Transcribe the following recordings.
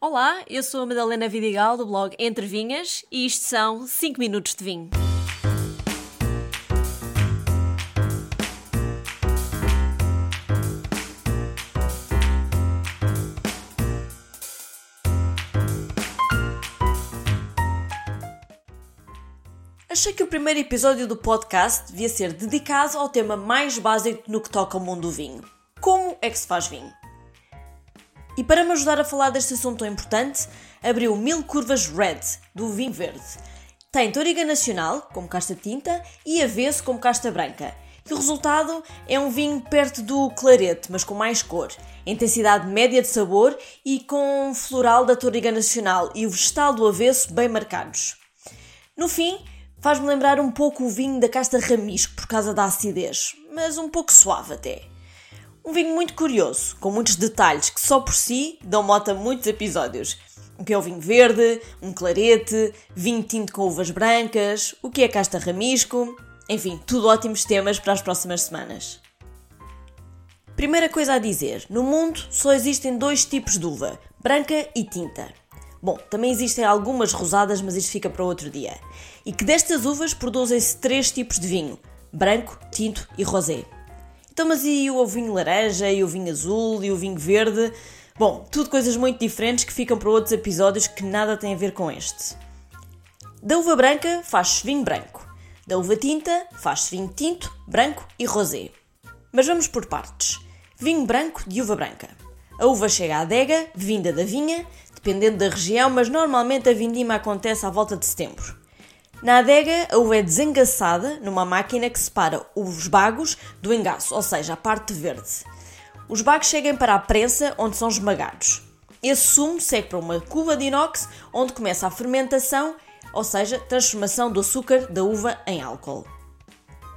Olá, eu sou a Madalena Vidigal do blog Entre Vinhas e isto são 5 minutos de vinho. Achei que o primeiro episódio do podcast devia ser dedicado ao tema mais básico no que toca ao mundo do vinho: como é que se faz vinho? E para me ajudar a falar deste assunto tão importante, abriu Mil Curvas Red, do vinho verde. Tem Toriga Nacional, como casta tinta, e Avesso, como casta branca. E o resultado é um vinho perto do clarete, mas com mais cor, intensidade média de sabor e com floral da Toriga Nacional e o vegetal do avesso bem marcados. No fim, faz-me lembrar um pouco o vinho da casta ramisco por causa da acidez, mas um pouco suave até. Um vinho muito curioso, com muitos detalhes que só por si dão moto a muitos episódios. O que é o vinho verde, um clarete, vinho tinto com uvas brancas, o que é casta ramisco, enfim, tudo ótimos temas para as próximas semanas. Primeira coisa a dizer: no mundo só existem dois tipos de uva, branca e tinta. Bom, também existem algumas rosadas, mas isto fica para outro dia. E que destas uvas produzem-se três tipos de vinho: branco, tinto e rosé. Então, mas e o vinho laranja, e o vinho azul, e o vinho verde? Bom, tudo coisas muito diferentes que ficam para outros episódios que nada têm a ver com este. Da uva branca faz-se vinho branco. Da uva tinta faz-se vinho tinto, branco e rosé. Mas vamos por partes. Vinho branco de uva branca. A uva chega à adega, vinda da vinha, dependendo da região, mas normalmente a vindima acontece à volta de setembro. Na adega, a uva é desengaçada numa máquina que separa os bagos do engaço, ou seja, a parte verde. Os bagos chegam para a prensa, onde são esmagados. Esse sumo segue para uma cuba de inox, onde começa a fermentação, ou seja, transformação do açúcar da uva em álcool.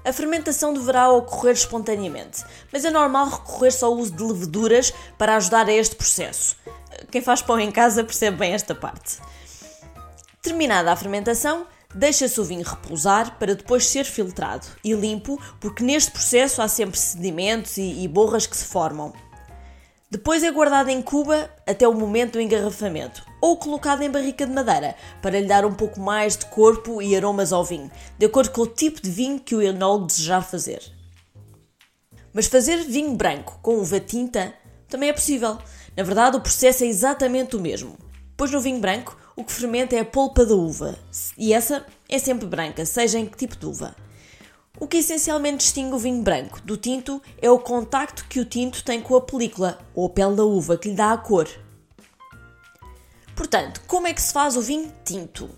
A fermentação deverá ocorrer espontaneamente, mas é normal recorrer só ao uso de leveduras para ajudar a este processo. Quem faz pão em casa percebe bem esta parte. Terminada a fermentação, Deixa-se o vinho repousar para depois ser filtrado e limpo, porque neste processo há sempre sedimentos e, e borras que se formam. Depois é guardado em cuba até o momento do engarrafamento, ou colocado em barrica de madeira, para lhe dar um pouco mais de corpo e aromas ao vinho, de acordo com o tipo de vinho que o enólogo desejar fazer. Mas fazer vinho branco com uva tinta também é possível. Na verdade, o processo é exatamente o mesmo. Pois no vinho branco o que fermenta é a polpa da uva, e essa é sempre branca, seja em que tipo de uva. O que essencialmente distingue o vinho branco do tinto é o contacto que o tinto tem com a película, ou a pele da uva, que lhe dá a cor. Portanto, como é que se faz o vinho tinto?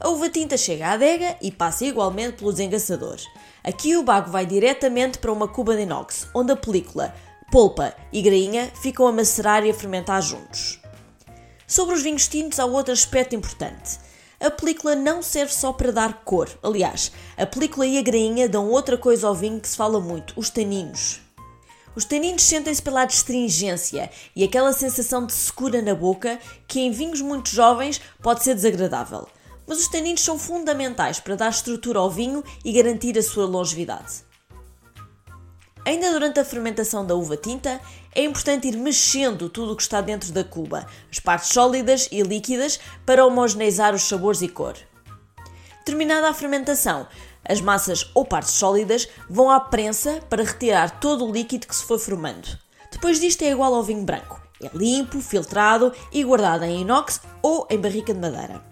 A uva tinta chega à adega e passa igualmente pelo desengaçador. Aqui o bago vai diretamente para uma cuba de inox, onde a película, polpa e grainha ficam a macerar e a fermentar juntos. Sobre os vinhos tintos há outro aspecto importante. A película não serve só para dar cor. Aliás, a película e a grainha dão outra coisa ao vinho que se fala muito: os taninos. Os taninos sentem-se pela astringência e aquela sensação de secura na boca que em vinhos muito jovens pode ser desagradável. Mas os taninos são fundamentais para dar estrutura ao vinho e garantir a sua longevidade. Ainda durante a fermentação da uva tinta, é importante ir mexendo tudo o que está dentro da cuba, as partes sólidas e líquidas, para homogeneizar os sabores e cor. Terminada a fermentação, as massas ou partes sólidas vão à prensa para retirar todo o líquido que se foi formando. Depois disto é igual ao vinho branco. É limpo, filtrado e guardado em inox ou em barrica de madeira.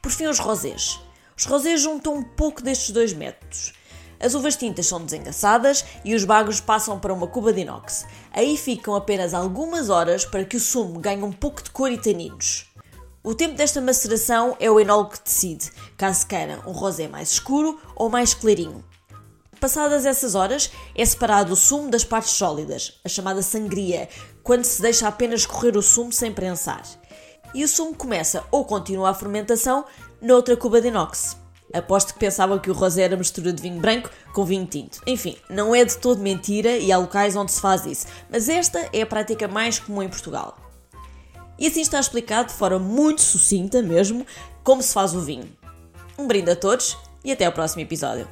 Por fim, os rosés. Os rosés juntam um pouco destes dois métodos. As uvas tintas são desengaçadas e os bagos passam para uma cuba de inox. Aí ficam apenas algumas horas para que o sumo ganhe um pouco de cor e taninos. O tempo desta maceração é o enólogo que decide, caso queira um rosé mais escuro ou mais clarinho. Passadas essas horas, é separado o sumo das partes sólidas, a chamada sangria, quando se deixa apenas correr o sumo sem prensar. E o sumo começa ou continua a fermentação noutra cuba de inox. Aposto que pensavam que o rosé era mistura de vinho branco com vinho tinto. Enfim, não é de todo mentira e há locais onde se faz isso, mas esta é a prática mais comum em Portugal. E assim está explicado de forma muito sucinta mesmo como se faz o vinho. Um brinde a todos e até ao próximo episódio.